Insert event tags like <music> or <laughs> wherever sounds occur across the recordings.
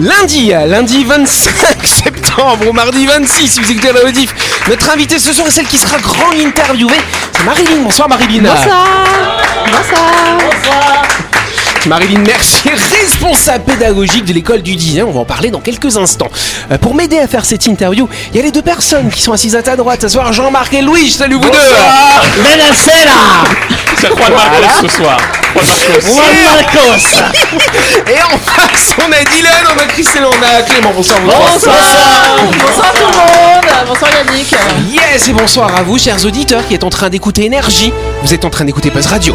Lundi, lundi 25 <laughs> septembre ou mardi 26, si vous écoutez la rediff, notre invité ce soir est celle qui sera grand interviewée, c'est Marilyn. Bonsoir Marilyn. Bonsoir. Bonsoir. Marilyn Mercier, responsable pédagogique de l'école du design. On va en parler dans quelques instants. Euh, pour m'aider à faire cette interview, il y a les deux personnes qui sont assises à ta droite. Ce soir, Jean-Marc et Louis. Salut vous deux. Menacé là C'est Juan Marcos ce soir. Juan Marcos. Juan Marcos <laughs> Et en face, on a Dylan, on a Christelle, on a Clément. Bonsoir. vous trois. Bonsoir. Bonsoir tout le monde. Bonsoir Yannick. Yes et bonsoir à vous, chers auditeurs, qui êtes en train d'écouter Énergie. Vous êtes en train d'écouter Buzz Radio.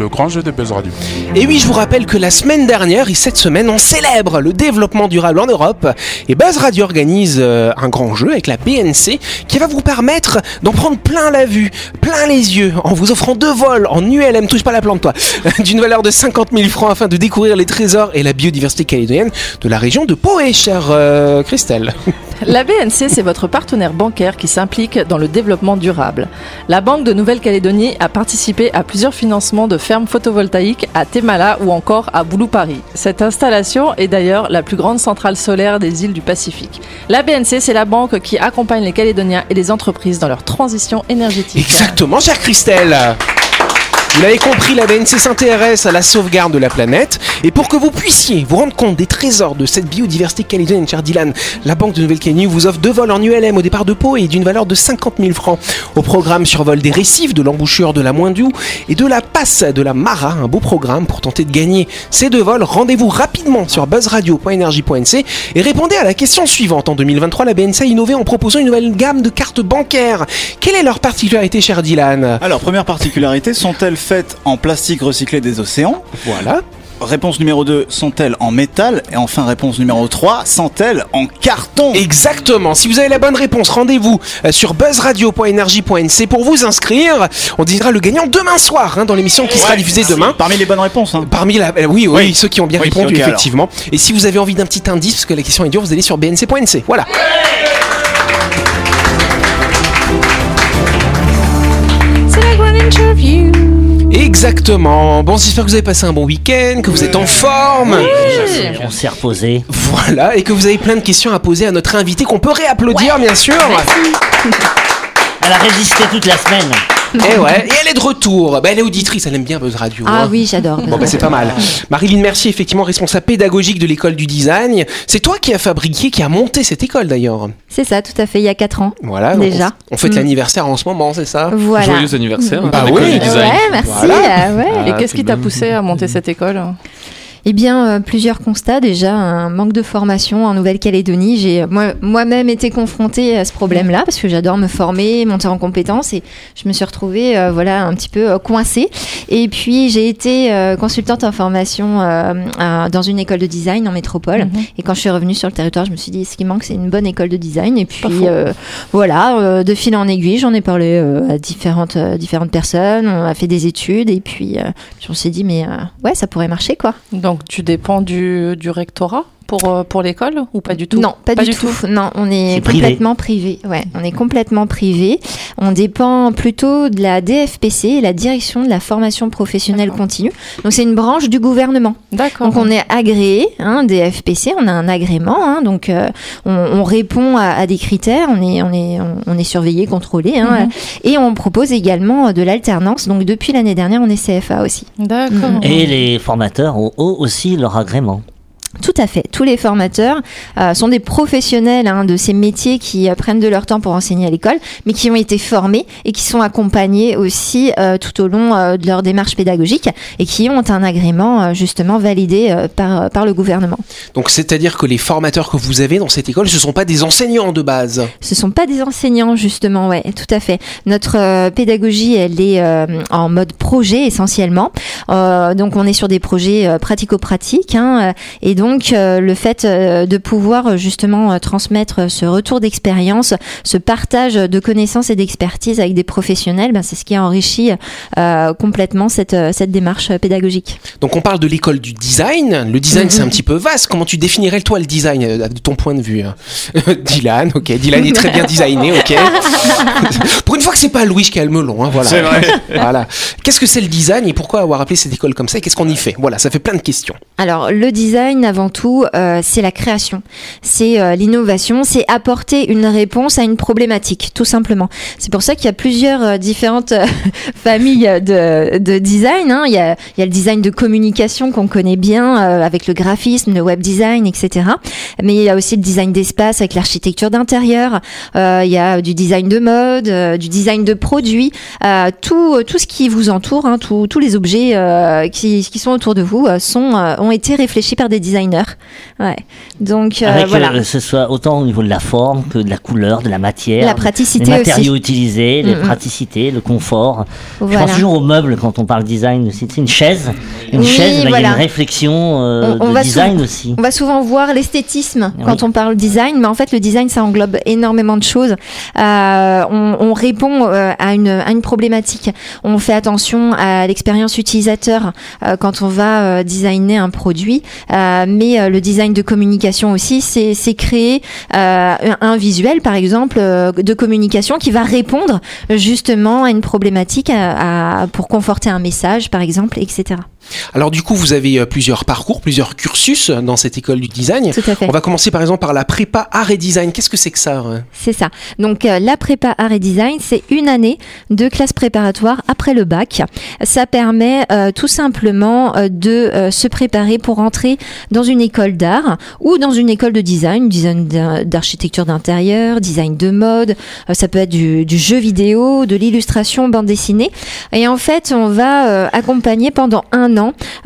le grand jeu de Buzz Radio. Et oui, je vous rappelle que la semaine dernière et cette semaine, on célèbre le développement durable en Europe. Et Buzz Radio organise euh, un grand jeu avec la PNC qui va vous permettre d'en prendre plein la vue, plein les yeux, en vous offrant deux vols en ULM, touche pas la plante toi, <laughs> d'une valeur de 50 000 francs afin de découvrir les trésors et la biodiversité calédonienne de la région de Poé, chère euh, Christelle. <laughs> <laughs> La BNC, c'est votre partenaire bancaire qui s'implique dans le développement durable. La Banque de Nouvelle-Calédonie a participé à plusieurs financements de fermes photovoltaïques à Temala ou encore à Boulou-Paris. Cette installation est d'ailleurs la plus grande centrale solaire des îles du Pacifique. La BNC, c'est la banque qui accompagne les Calédoniens et les entreprises dans leur transition énergétique. Exactement, chère Christelle. Vous l'avez compris, la BNC s'intéresse à la sauvegarde de la planète. Et pour que vous puissiez vous rendre compte des trésors de cette biodiversité calédonienne, cher Dylan, la Banque de Nouvelle-Calédonie vous offre deux vols en ULM au départ de Pau et d'une valeur de 50 000 francs. Au programme survol des récifs, de l'embouchure de la Moindiou et de la passe de la Mara, un beau programme pour tenter de gagner ces deux vols. Rendez-vous rapidement sur buzzradio.energie.nc et répondez à la question suivante. En 2023, la BNC a innové en proposant une nouvelle gamme de cartes bancaires. Quelle est leur particularité, cher Dylan? Alors, première particularité, sont-elles faites en plastique recyclé des océans Voilà. Réponse numéro 2, sont-elles en métal? Et enfin, réponse numéro 3, sont-elles en carton? Exactement. Si vous avez la bonne réponse, rendez-vous euh, sur buzzradio.energie.nc pour vous inscrire. On dira le gagnant demain soir hein, dans l'émission qui sera Ouais, diffusée demain. Parmi les bonnes réponses. hein. Parmi la, euh, oui, oui, Oui. ceux qui ont bien Oui, répondu, alors. effectivement. Et si vous avez envie d'un petit indice, parce que la question est dure, vous allez sur bnc.nc. Voilà. Exactement. Bon, j'espère que vous avez passé un bon week-end, que vous êtes en forme. On s'est reposé. Voilà, et que vous avez plein de questions à poser à notre invité qu'on peut réapplaudir, bien sûr. Elle a résisté toute la semaine. Et ouais, <laughs> et elle est de retour. Bah, elle est auditrice, elle aime bien Buzz Radio. Ah hein. oui, j'adore. Bon bah c'est pas mal. <laughs> Marilyn Mercier, effectivement responsable pédagogique de l'école du design. C'est toi qui as fabriqué, qui a monté cette école d'ailleurs. C'est ça, tout à fait, il y a 4 ans. Voilà. Déjà. On, on fête Mm. l'anniversaire en ce moment, c'est ça? Voilà. Joyeux anniversaire. Bah l'école oui. du design. Ouais, merci. Voilà. euh, ouais. Et Ah, qu'est-ce qui t'a poussé à monter cette école? Eh bien, euh, plusieurs constats. Déjà, un manque de formation en Nouvelle-Calédonie. J'ai euh, moi- moi-même été confrontée à ce problème-là parce que j'adore me former, monter en compétences et je me suis retrouvée euh, voilà, un petit peu euh, coincée. Et puis, j'ai été euh, consultante en formation à- dans une école de design en métropole. Mhm. Et quand je suis revenue sur le territoire, je me suis dit, ce qui manque, c'est une bonne école de design. Et puis, voilà, de fil en aiguille, j'en ai parlé à différentes, différentes personnes. On a fait des études et puis, on s'est dit, mais ouais, ça pourrait marcher, quoi. Donc tu dépends du, du rectorat? Pour, euh, pour l'école ou pas du tout Non, pas, du, tout. Non, on est, complètement privé. Ouais, on est complètement privé. On dépend plutôt de la DFPC, la Direction de la formation professionnelle continue. Donc c'est une branche du gouvernement. D'accord. Donc on est agréé, hein, DFPC, on a un agrément, hein, donc euh, on, on répond à, à des critères, on est, on est, on, est surveillé, contrôlé, hein, Mhm. et on propose également de l'alternance. Donc depuis l'année dernière, on est CFA aussi. D'accord. Mhm. Et les formateurs ont eux aussi leur agrément. Tout à fait. Tous les formateurs euh, sont des professionnels hein, de ces métiers qui euh, prennent de leur temps pour enseigner à l'école, mais qui ont été formés et qui sont accompagnés aussi euh, tout au long de leur démarche pédagogique et qui ont un agrément justement validé par, par le gouvernement. Donc c'est-à-dire que les formateurs que vous avez dans cette école, ce ne sont pas des enseignants de base? Ce sont pas des enseignants justement, ouais, tout à fait. Notre pédagogie, elle est en mode projet essentiellement. Donc on est sur des projets pratico-pratiques, hein, et donc euh, le fait euh, de pouvoir euh, justement euh, transmettre ce retour d'expérience, ce partage de connaissances et d'expertise avec des professionnels, ben, c'est ce qui enrichit euh, complètement cette, cette démarche pédagogique. Donc on parle de l'école du design. Le design Mhm. c'est un petit peu vaste. Comment tu définirais toi le design de ton point de vue hein? <laughs> Dylan, ok. Dylan est très bien designé, ok. <laughs> Pour une fois que c'est pas Louis qui a le melon, hein, voilà. C'est vrai. <laughs> voilà. Qu'est-ce que c'est le design et pourquoi avoir appelé cette école comme ça et qu'est-ce qu'on y fait? Voilà, ça fait plein de questions. Alors, le design, avant tout, euh, c'est la création, c'est euh, l'innovation, c'est apporter une réponse à une problématique, tout simplement. C'est pour ça qu'il y a plusieurs euh, différentes <laughs> familles de, de design. hein. Il, y a, le design de communication qu'on connaît bien, avec le graphisme, le web design, etc. Mais il y a aussi le design d'espace avec l'architecture d'intérieur. Il y a du design de mode, du design de produits, tout, tout ce qui vous entoure, hein, tous les objets qui, qui sont autour de vous sont, ont été réfléchis par des designers. Ouais. Donc euh, Avec voilà. euh, ce soit autant au niveau de la forme que de la couleur, de la matière, La les praticité matériaux aussi. utilisés, les praticités, le confort. Je Voilà. pense toujours aux meubles quand on parle design aussi. C'est une chaise, une Oui, chaise, il y a une réflexion euh, On- on de va design souvent- aussi. On va souvent voir l'esthétisme Oui. quand on parle design, mais en fait le design ça englobe énormément de choses. Euh, on, on répond euh, à, une, à une problématique. On fait attention à l'expérience utilisateur euh, quand on va designer un produit, Euh, mais euh, le design de communication aussi, c'est créer euh, un, visuel par exemple euh, de communication qui va répondre justement à une problématique pour conforter un message par exemple, etc. Alors du coup, vous avez euh, plusieurs parcours, plusieurs cursus dans cette école du design. Tout à fait. On va commencer par exemple par la prépa art et design. Qu'est-ce que c'est que ça hein C'est ça. Donc euh, la prépa art et design, c'est une année de classe préparatoire après le bac. Ça permet euh, tout simplement euh, de euh, se préparer pour entrer dans une école d'art ou dans une école de design, design d'ar- d'architecture d'intérieur, design de mode. Euh, ça peut être du, du jeu vidéo, de l'illustration, bande dessinée. Et en fait, on va euh, accompagner pendant un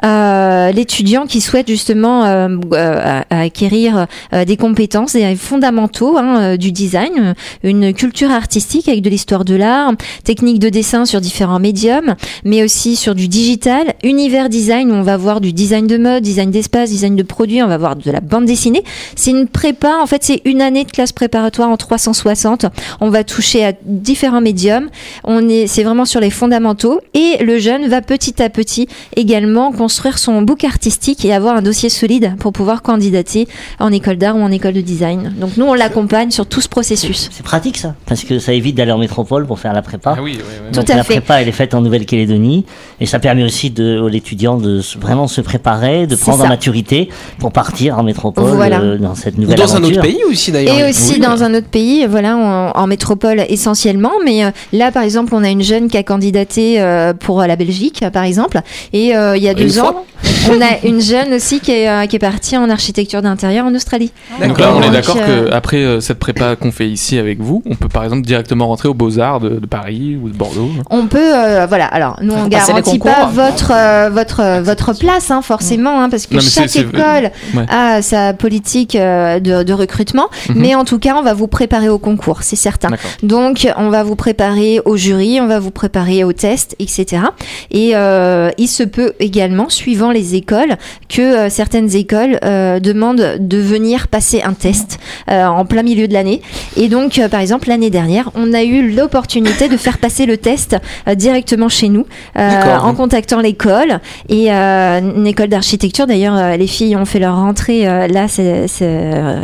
euh, l'étudiant qui souhaite justement euh, euh, acquérir des compétences des fondamentaux hein, du design, une culture artistique avec de l'histoire de l'art, techniques de dessin sur différents médiums, mais aussi sur du digital, univers design où on va voir du design de mode, design d'espace, design de produits, on va voir de la bande dessinée. C'est une prépa, en fait, c'est une année de classe préparatoire en 360. On va toucher à différents médiums. On est, c'est vraiment sur les fondamentaux et le jeune va petit à petit également construire son book artistique et avoir un dossier solide pour pouvoir candidater en école d'art ou en école de design. Donc nous, on l'accompagne sur tout ce processus. C'est pratique ça, parce que ça évite d'aller en métropole pour faire la prépa. Ah oui, oui, oui. Tout Donc à la fait. prépa, elle est faite en Nouvelle-Calédonie et ça permet aussi de, aux étudiants de vraiment se préparer, de prendre en maturité pour partir en métropole Voilà. euh, dans cette Ou nouvelle dans un autre pays aussi d'ailleurs. Et aussi Oui. dans un autre pays, voilà, en, en métropole essentiellement. Mais euh, là, par exemple, on a une jeune qui a candidaté euh, pour la Belgique, par exemple. Et euh, il y a deux ans, <laughs> on a <laughs> une jeune aussi qui est, euh, qui est partie en architecture d'intérieur en Australie. Donc là, on est d'accord euh, que après euh, cette prépa qu'on fait ici avec vous, on peut par exemple directement rentrer aux Beaux-Arts de, de Paris ou de Bordeaux. On peut, euh, voilà. Alors, nous, on les garantit concours. pas votre euh, votre euh, votre place, hein, forcément, hein, parce que Non, chaque école Ouais. a sa politique euh, de, de recrutement. Mhm. Mais en tout cas, on va vous préparer au concours, c'est certain. Donc, on va vous préparer au jury, on va vous préparer au test, etc. Et euh, il se peut également, suivant les écoles, que euh, certaines écoles euh, demandent de venir passer un test euh, en plein milieu de l'année. Et donc, par exemple, l'année dernière, on a eu l'opportunité de faire passer le test directement chez nous, en contactant l'école et une école d'architecture. D'ailleurs, les filles ont fait leur rentrée là, c'est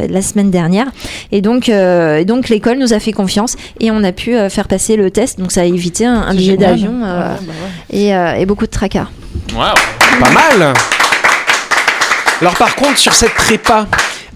la semaine dernière. Et donc, donc l'école nous a fait confiance et on a pu faire passer le test. Donc, ça a évité un, billet d'avion et, euh, et beaucoup de tracas. Waouh Pas mal. Alors par contre, sur cette prépa,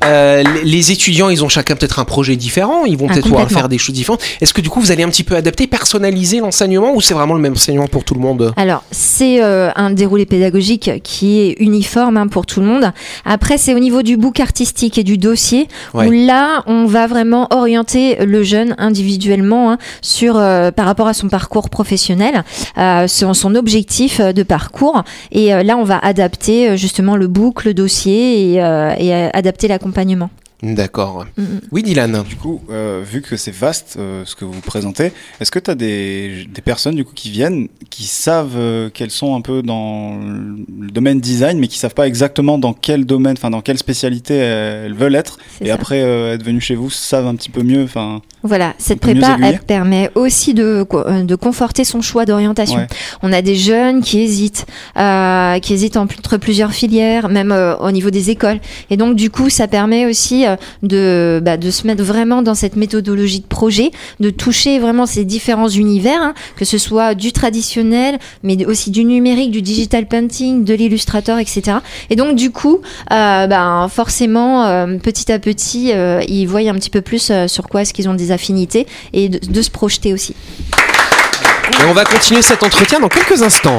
Euh, les- étudiants, ils ont chacun peut-être un projet différent, ils vont Ah, peut-être pouvoir faire des choses différentes. Est-ce que du coup, vous allez un petit peu adapter, personnaliser l'enseignement ou c'est vraiment le même enseignement pour tout le monde? Alors, c'est euh, un déroulé pédagogique qui est uniforme hein, pour tout le monde. Après, c'est au niveau du book artistique et du dossier Ouais. où là, on va vraiment orienter le jeune individuellement hein, sur euh, par rapport à son parcours professionnel, son, son objectif de parcours. Et là, on va adapter justement le book, le dossier et, et, adapter l'accompagnement. D'accord. Mm. Oui, Dylan. Du coup, euh, vu que c'est vaste euh, ce que vous présentez, est-ce que tu as des, des personnes du coup qui viennent, qui savent euh, qu'elles sont un peu dans le domaine design, mais qui savent pas exactement dans quel domaine, enfin dans quelle spécialité elles veulent être, et ça. après euh, être venues chez vous savent un petit peu mieux, enfin. Voilà, cette prépa, elle permet aussi de, de conforter son choix d'orientation. Ouais. On a des jeunes qui hésitent, euh, qui hésitent entre plusieurs filières, même euh, au niveau des écoles. Et donc, du coup, ça permet aussi euh, de, bah, de se mettre vraiment dans cette méthodologie de projet, de toucher vraiment ces différents univers, hein, que ce soit du traditionnel, mais aussi du numérique, du digital painting, de l'illustrateur, etc. Et donc, du coup, euh, ben, forcément, euh, petit à petit, euh, ils voient un petit peu plus sur quoi est-ce qu'ils ont des affinités et de, de se projeter aussi. Et on va continuer cet entretien dans quelques instants.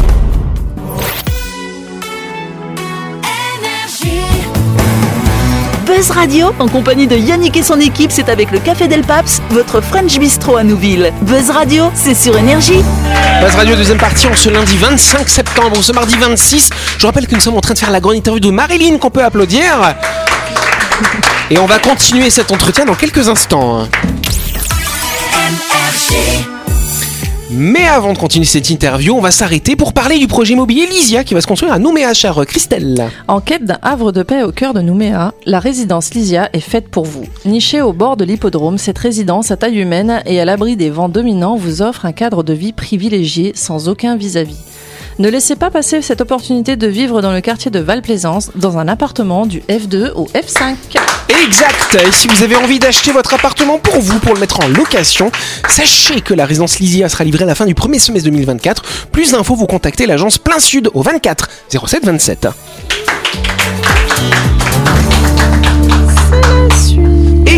Buzz Radio, en compagnie de Yannick et son équipe, c'est avec le Café Del Paps, votre French Bistro à Nouville. Buzz Radio, c'est sur Énergie. Buzz Radio, deuxième partie, en ce lundi 25 septembre, ce mardi 26. Je vous rappelle que nous sommes en train de faire la grande interview de Marilyn qu'on peut applaudir. Et on va continuer cet entretien dans quelques instants. Mais avant de continuer cette interview, on va s'arrêter pour parler du projet immobilier Lysia qui va se construire à Nouméa, chère Christelle. En quête d'un havre de paix au cœur de Nouméa, la résidence Lysia est faite pour vous. Nichée au bord de l'hippodrome, cette résidence à taille humaine et à l'abri des vents dominants vous offre un cadre de vie privilégié sans aucun vis-à-vis. Ne laissez pas passer cette opportunité de vivre dans le quartier de Val-Plaisance, dans un appartement du F2 au F5. Exact Et si vous avez envie d'acheter votre appartement pour vous, pour le mettre en location, sachez que la résidence Lysia sera livrée à la fin du premier semestre 2024. Plus d'infos, vous contactez l'agence Plein Sud au 24 07 27.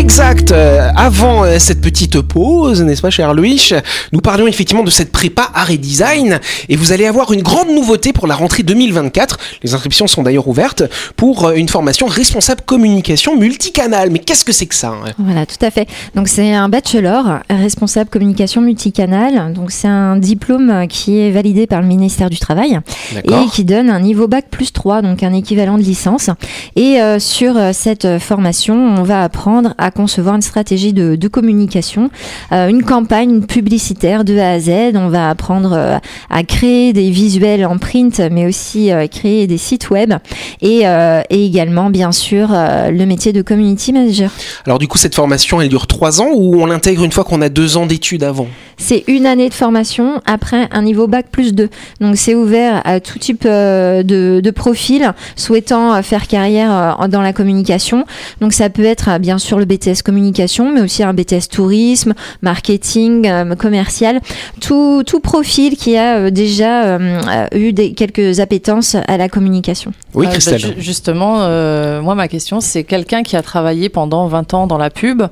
Exact. Euh, Avant euh, cette petite pause, n'est-ce pas, cher Louis, nous parlions effectivement de cette prépa art et design, et vous allez avoir une grande nouveauté pour la rentrée 2024. Les inscriptions sont d'ailleurs ouvertes pour euh, une formation responsable communication multicanal. Mais qu'est-ce que c'est que ça hein? Voilà, tout à fait. Donc c'est un bachelor responsable communication multicanal. Donc c'est un diplôme qui est validé par le ministère du Travail et qui donne un niveau bac plus 3, donc un équivalent de licence. Et euh, sur cette formation, on va apprendre à concevoir une stratégie de, communication, euh, une campagne publicitaire de A à Z. On va apprendre euh, à créer des visuels en print, mais aussi euh, créer des sites web et, et également, bien sûr, le métier de community manager. Alors du coup, cette formation, elle dure trois ans ou on l'intègre une fois qu'on a deux ans d'études avant? C'est une année de formation après un niveau bac plus 2. Donc c'est ouvert à tout type euh, de, de profil souhaitant euh, faire carrière euh, dans la communication. Donc ça peut être euh, bien sûr le BTS communication, mais aussi un BTS tourisme, marketing, euh, commercial. Tout, tout profil qui a euh, déjà euh, euh, eu des, quelques appétences à la communication. Oui, Euh, bah, Christelle. ju- justement, euh, moi, ma question, c'est quelqu'un qui a travaillé pendant 20 ans dans la pub,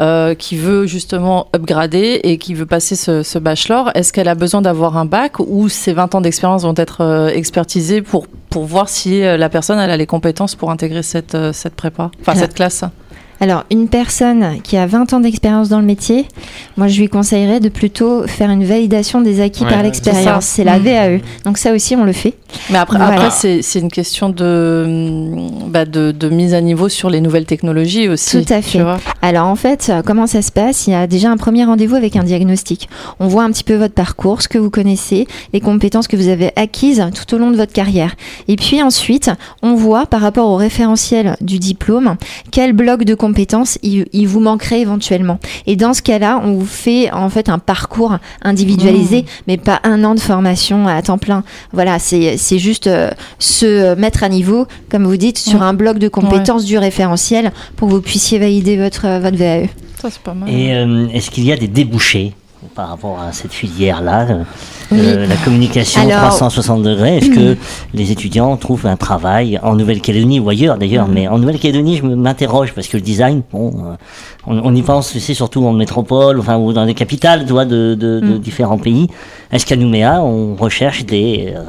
euh, qui veut justement upgrader et qui veut passer ce, ce bachelor. Est-ce qu'elle a besoin d'avoir un bac ou ces 20 ans d'expérience vont être euh, expertisés pour, pour voir si euh, la personne elle a les compétences pour intégrer cette, euh, cette prépa, enfin cette classe? Alors, une personne qui a 20 ans d'expérience dans le métier, moi, je lui conseillerais de plutôt faire une validation des acquis Ouais, par l'expérience. C'est la Mm. VAE. Donc, ça aussi, on le fait. Mais après, Voilà. après c'est une question de, hum, bah, de, de mise à niveau sur les nouvelles technologies aussi. Tout à tu fait. vois. Alors, en fait, euh, comment ça se passe? Il y a déjà un premier rendez-vous avec un diagnostic. On voit un petit peu votre parcours, ce que vous connaissez, les compétences que vous avez acquises tout au long de votre carrière. Et puis ensuite, on voit par rapport au référentiel du diplôme, quel bloc de compétences, il, il vous manquerait éventuellement. Et dans ce cas-là, on vous fait en fait un parcours individualisé, mais pas un an de formation à temps plein. Voilà, c'est c'est juste euh, se mettre à niveau, comme vous dites, sur Ouais. un bloc de compétences du référentiel pour que vous puissiez valider votre, euh, votre VAE. Ça, c'est pas mal. Et euh, est-ce qu'il y a des débouchés par rapport à cette filière-là euh, Oui. euh, La communication Alors- 360 degrés, est-ce que <clears throat> les étudiants trouvent un travail en Nouvelle-Calédonie ou ailleurs d'ailleurs Mais en Nouvelle-Calédonie, je m'interroge parce que le design, bon, euh, on, on y pense, sais, surtout en métropole, enfin, ou dans les capitales, tu vois, de, de- de différents pays. Est-ce qu'à Nouméa, on recherche des... euh,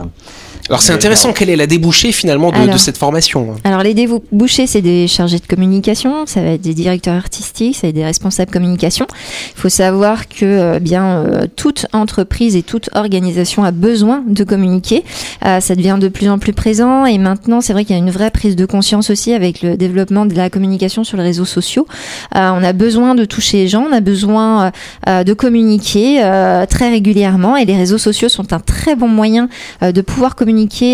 Alors c'est intéressant, quelle est la débouchée finalement de, cette formation Alors les débouchés, c'est des chargés de communication, ça va être des directeurs artistiques, ça va être des responsables communication. Il faut savoir que euh, bien euh, toute entreprise et toute organisation a besoin de communiquer. Euh, ça devient de plus en plus présent et maintenant c'est vrai qu'il y a une vraie prise de conscience aussi avec le développement de la communication sur les réseaux sociaux. Euh, on a besoin de toucher les gens, on a besoin de communiquer euh, très régulièrement et les réseaux sociaux sont un très bon moyen euh, de pouvoir communiquer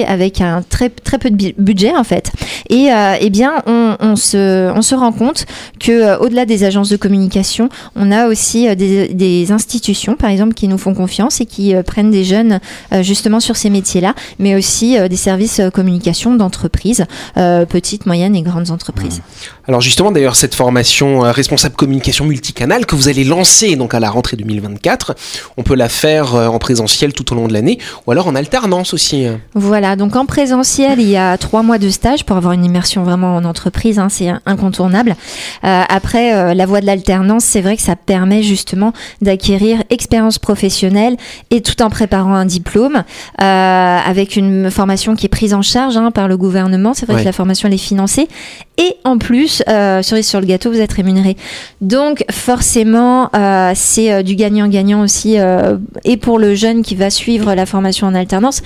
avec un très très peu de budget en fait. Et euh, eh bien, on, se on se rend compte que euh, au-delà des agences de communication, on a aussi euh, des, institutions, par exemple, qui nous font confiance et qui prennent des jeunes justement sur ces métiers-là, mais aussi des services communication d'entreprises, petites, moyennes et grandes entreprises. Alors justement d'ailleurs cette formation euh, responsable communication multicanal que vous allez lancer donc à la rentrée 2024, on peut la faire euh, en présentiel tout au long de l'année ou alors en alternance aussi. hein. Voilà, donc en présentiel, il y a trois mois de stage pour avoir une immersion vraiment en entreprise, hein, c'est incontournable. Euh, après, la voie de l'alternance, c'est vrai que ça permet justement d'acquérir expérience professionnelle et tout en préparant un diplôme, avec une formation qui est prise en charge hein, par le gouvernement. C'est vrai Ouais. que la formation elle est financée. Et en plus, euh, sur le gâteau, vous êtes rémunéré. Donc forcément, euh, c'est euh, du gagnant-gagnant aussi, et pour le jeune qui va suivre la formation en alternance,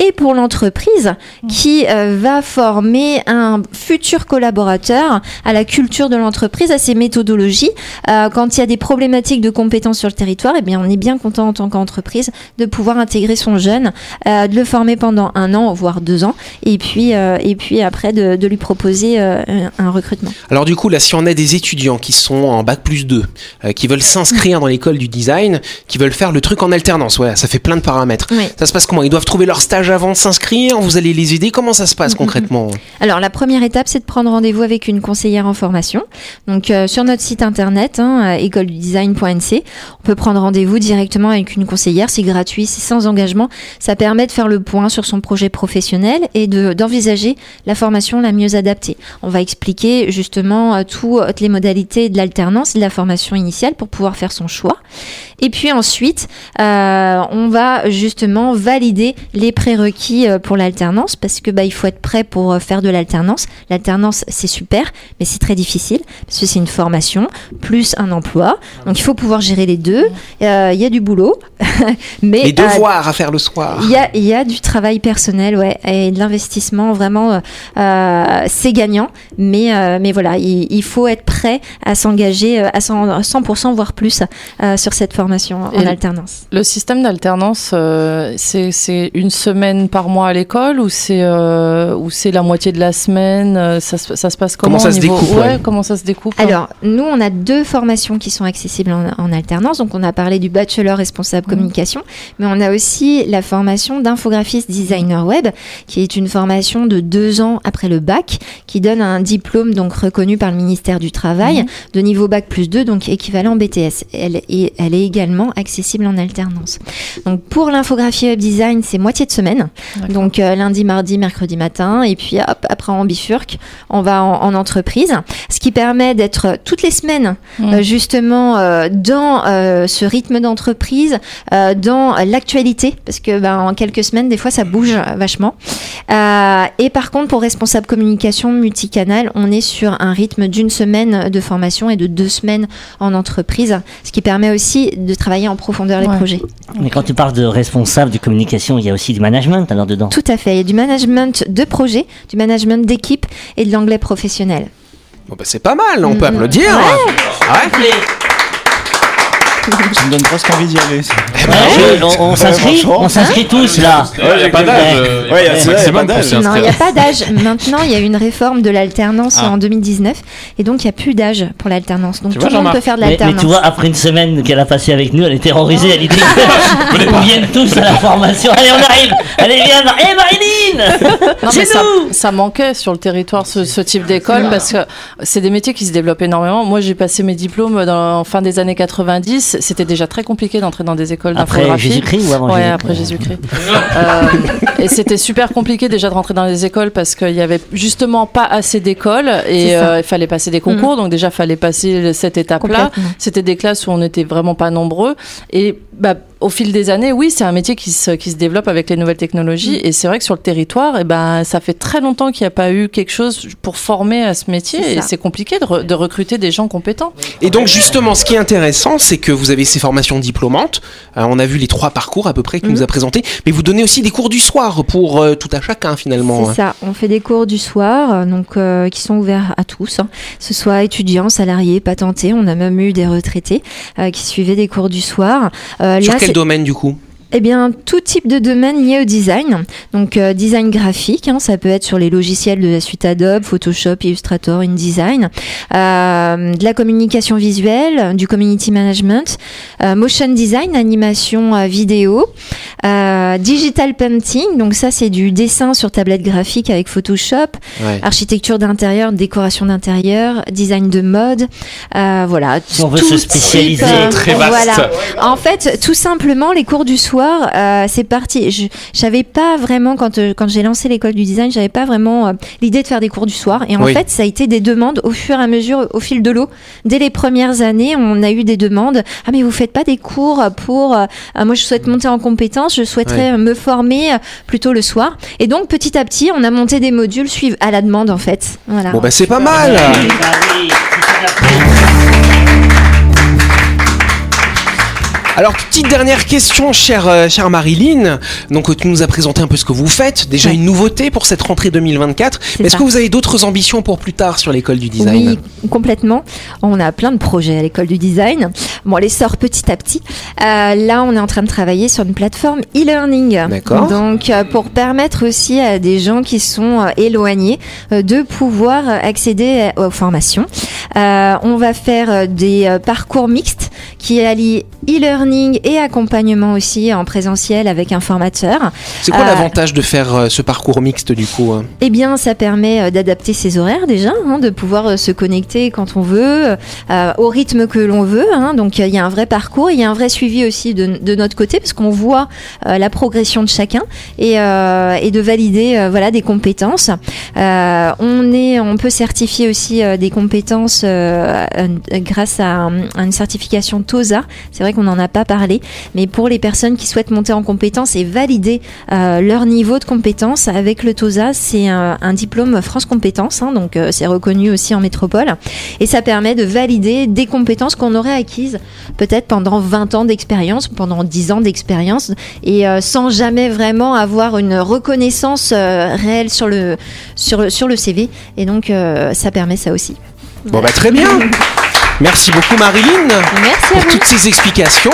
et pour l'entreprise qui euh, va former un futur collaborateur à la culture de l'entreprise, à ses méthodologies. Euh, quand il y a des problématiques de compétences sur le territoire, eh bien, on est bien content en tant qu'entreprise de pouvoir intégrer son jeune, euh, de le former pendant un an, voire deux ans, et puis, et puis après de, de lui proposer un, recrutement. Alors du coup là si on a des étudiants qui sont en bac plus 2, euh, qui veulent s'inscrire dans l'école du design, qui veulent faire le truc en alternance, ouais, ça fait plein de paramètres. Oui. Ça se passe comment? Ils doivent trouver leur stage avant de s'inscrire Vous allez les aider Comment ça se passe concrètement? Alors la première étape, c'est de prendre rendez-vous avec une conseillère en formation. Donc euh, sur notre site internet, hein, euh, écoledudesign.nc, on peut prendre rendez-vous directement avec une conseillère. C'est gratuit, c'est sans engagement. Ça permet de faire le point sur son projet professionnel et de d'envisager la formation la mieux adaptée. On va expliquer justement euh, toutes les modalités de l'alternance et de la formation initiale pour pouvoir faire son choix. Et puis ensuite, euh, on va justement valider les prérequis euh, pour l'alternance parce que bah, il faut être prêt pour euh, faire de l'alternance. L'alternance, c'est super, mais c'est très difficile parce que c'est une formation plus un emploi. Donc il faut pouvoir gérer les deux. Euh, Il y a du boulot, <laughs> mais Les euh, devoirs à faire le soir. il y a, il y a du travail personnel, ouais, et de l'investissement vraiment, euh, c'est gagnant, mais, euh, mais voilà, il, il faut être prêt à s'engager à 100%, 100% voire plus euh, sur cette formation en Et- alternance. Le système d'alternance, euh, c'est c'est une semaine par mois à l'école ou c'est euh, ou c'est la moitié de la semaine euh, ça, se- ça se passe comment Comment ça se découpe, ouais, ouais. comment ça se découpe hein? Alors, nous, on a deux formations qui sont accessibles en, en alternance. Donc, on a parlé du bachelor responsable communication, mais on a aussi la formation d'infographiste designer web, qui est une formation de deux ans après le bac, qui donne un diplôme donc reconnu par le ministère du Travail de niveau bac plus 2, donc équivalent BTS. Elle est, elle est également accessible en alternance. Donc, pour l'infographie web design, c'est moitié de semaine. Donc, euh, lundi, mardi, mercredi matin, et puis hop, après en bifurque, on va en, en entreprise, ce qui permet d'être toutes les semaines euh, justement euh, dans euh, ce rythme d'entreprise, euh, dans l'actualité, parce que ben, en quelques semaines, des fois, ça bouge euh, vachement. Euh, et par contre, pour responsable communication multicanal, on est sur un rythme d'une semaine de formation et de deux semaines en entreprise, ce qui permet aussi de travailler en profondeur les Ouais. projets. Mais quand tu parles de responsable de communication, il y a aussi du management alors dedans. Tout à fait. Il y a du management de projet, du management d'équipe et de l'anglais professionnel. Bon, bah, c'est pas mal, on peut Mm. applaudir. Ouais. Ouais. Ça me donne presque envie d'y aller. Ouais, on on s'inscrit. On s'inscrit tous là. Ouais, y a pas d'âge. Non, il n'y a pas d'âge. <laughs> Maintenant, il y a eu une réforme de l'alternance Ah. en 2019. Et donc, il n'y a plus d'âge pour l'alternance. Donc, Tu tout le monde peut faire de Mais, mais l'alternance. tu vois, après une semaine qu'elle a passée avec nous, elle est terrorisée. Elle dit <laughs> <laughs> Ils viennent tous à la formation. Allez, on arrive. Allez, viens. Mar- Eh, Marilyn C'est nous ça manquait sur le territoire ce, ce type d'école parce que c'est des métiers qui se développent énormément. Moi, j'ai passé mes diplômes en fin des années 90. C'était déjà très compliqué d'entrer dans des écoles Après. Jésus-Christ ou avant Ouais, Jésus-Christ après Jésus-Christ. <laughs> Euh, et c'était super compliqué déjà de rentrer dans les écoles parce qu'il y avait justement pas assez d'écoles et euh, il fallait passer des concours. Donc déjà, fallait passer cette étape-là. C'était des classes où on n'était vraiment pas nombreux. Et bah, au fil des années, oui, c'est un métier qui se, qui se développe avec les nouvelles technologies. Mm. Et c'est vrai que sur le territoire, et ben, ça fait très longtemps qu'il n'y a pas eu quelque chose pour former à ce métier. Et c'est compliqué de, re- de recruter des gens compétents. Et donc justement, ce qui est intéressant, c'est que vous avez ces formations diplômantes. Euh, on a vu les trois parcours à peu près que Mhm. nous a présentés, mais vous donnez aussi des cours du soir pour euh, tout à chacun finalement. C'est ça, on fait des cours du soir, euh, donc euh, qui sont ouverts à tous, hein. que ce soit étudiants, salariés, patentés. On a même eu des retraités euh, qui suivaient des cours du soir. Euh, Sur là, quel domaine du coup? Eh bien, tout type de domaine lié au design. Donc, euh, design graphique, hein, ça peut être sur les logiciels de la suite Adobe, Photoshop, Illustrator, InDesign. Euh, de la communication visuelle, du community management, euh, motion design, animation vidéo, digital painting. Donc, ça, c'est du dessin sur tablette graphique avec Photoshop, Ouais. architecture d'intérieur, décoration d'intérieur, design de mode. Voilà. Si on veut se spécialiser. Très vaste. Voilà. En fait, tout simplement, les cours du soir, euh, c'est parti. Je j'avais pas vraiment quand euh, quand j'ai lancé l'école du design, j'avais pas vraiment euh, l'idée de faire des cours du soir. Et en Oui. fait, ça a été des demandes au fur et à mesure, au fil de l'eau. Dès les premières années, on a eu des demandes. Ah mais vous faites pas des cours pour euh, euh, Moi, je souhaite monter en compétences. Je souhaiterais me former plutôt le soir. Et donc, petit à petit, on a monté des modules suivent à la demande en fait. Voilà. Bon bah c'est pas mal. Bah oui, Alors petite dernière question, chère, euh, chère Marilyn. Donc tu nous as présenté un peu ce que vous faites. Déjà Ouais. une nouveauté pour cette rentrée 2024. Mais Est-ce que vous avez d'autres ambitions pour plus tard sur l'école du design? Oui, complètement. On a plein de projets à l'école du design. Bon, on les sort petit à petit. Euh, là, on est en train de travailler sur une plateforme e-learning. D'accord. Donc, euh, pour permettre aussi à des gens qui sont euh, éloignés de pouvoir accéder aux formations. Euh, on va faire des parcours mixtes qui allient e-learning et accompagnement aussi en présentiel avec un formateur. C'est quoi Euh, l'avantage de faire euh, ce parcours mixte du coup hein? Eh bien, ça permet euh, d'adapter ses horaires déjà, hein, de pouvoir se connecter quand on veut, euh, au rythme que l'on veut. hein. Donc, il y a un vrai parcours, il y a un vrai suivi aussi de, de notre côté, parce qu'on voit euh, la progression de chacun et, et de valider voilà des compétences. On est, on peut certifier aussi des compétences grâce à, à une certification TOSA. C'est vrai qu'on n'en a pas parlé, mais pour les personnes qui souhaitent monter en compétences et valider euh, leur niveau de compétence avec le TOSA, c'est un, diplôme France Compétences, hein, donc euh, c'est reconnu aussi en métropole, et ça permet de valider des compétences qu'on aurait acquises peut-être pendant 20 ans d'expérience, pendant 10 ans d'expérience, et euh, sans jamais vraiment avoir une reconnaissance réelle sur le, sur, sur le CV, et donc ça permet ça aussi. Bon bah très bien. Merci beaucoup Marilyn Merci à pour vous. toutes ces explications.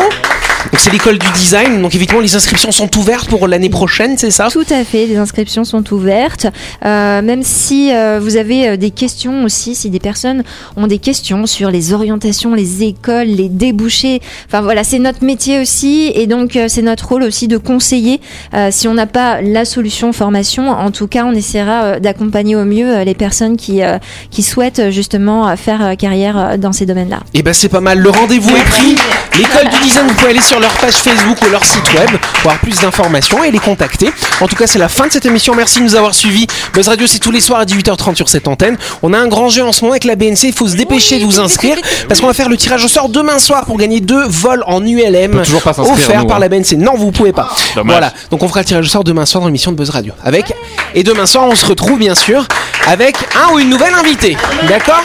Donc c'est l'école du design. Donc effectivement les inscriptions sont ouvertes pour l'année prochaine, c'est ça? Tout à fait, les inscriptions sont ouvertes. Euh, même si euh, vous avez euh, des questions aussi, si des personnes ont des questions sur les orientations, les écoles, les débouchés. Enfin voilà, c'est notre métier aussi et donc euh, c'est notre rôle aussi de conseiller. Euh, si on n'a pas la solution formation, en tout cas, on essaiera euh, d'accompagner au mieux les personnes qui, euh, qui souhaitent justement faire carrière dans ces domaines-là. Et ben c'est pas mal. Le rendez-vous est pris. L'école du design, vous pouvez aller sur leur page Facebook ou leur site web pour avoir plus d'informations et les contacter. En tout cas, c'est la fin de cette émission. Merci de nous avoir suivis. Buzz Radio, c'est tous les soirs à 18h30 sur cette antenne. On a un grand jeu en ce moment avec la BNC. Il faut se dépêcher de vous inscrire parce qu'on va faire le tirage au sort demain soir pour gagner deux vols en ULM pas offerts nous, par hein. la BNC. Non, vous pouvez pas. Dommage. Voilà. Donc on fera le tirage au sort demain soir dans l'émission de Buzz Radio. Avec et demain soir, on se retrouve bien sûr avec un ou une nouvelle invitée. D'accord?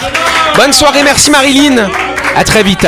Bonne soirée. Merci Marilyn. À très vite.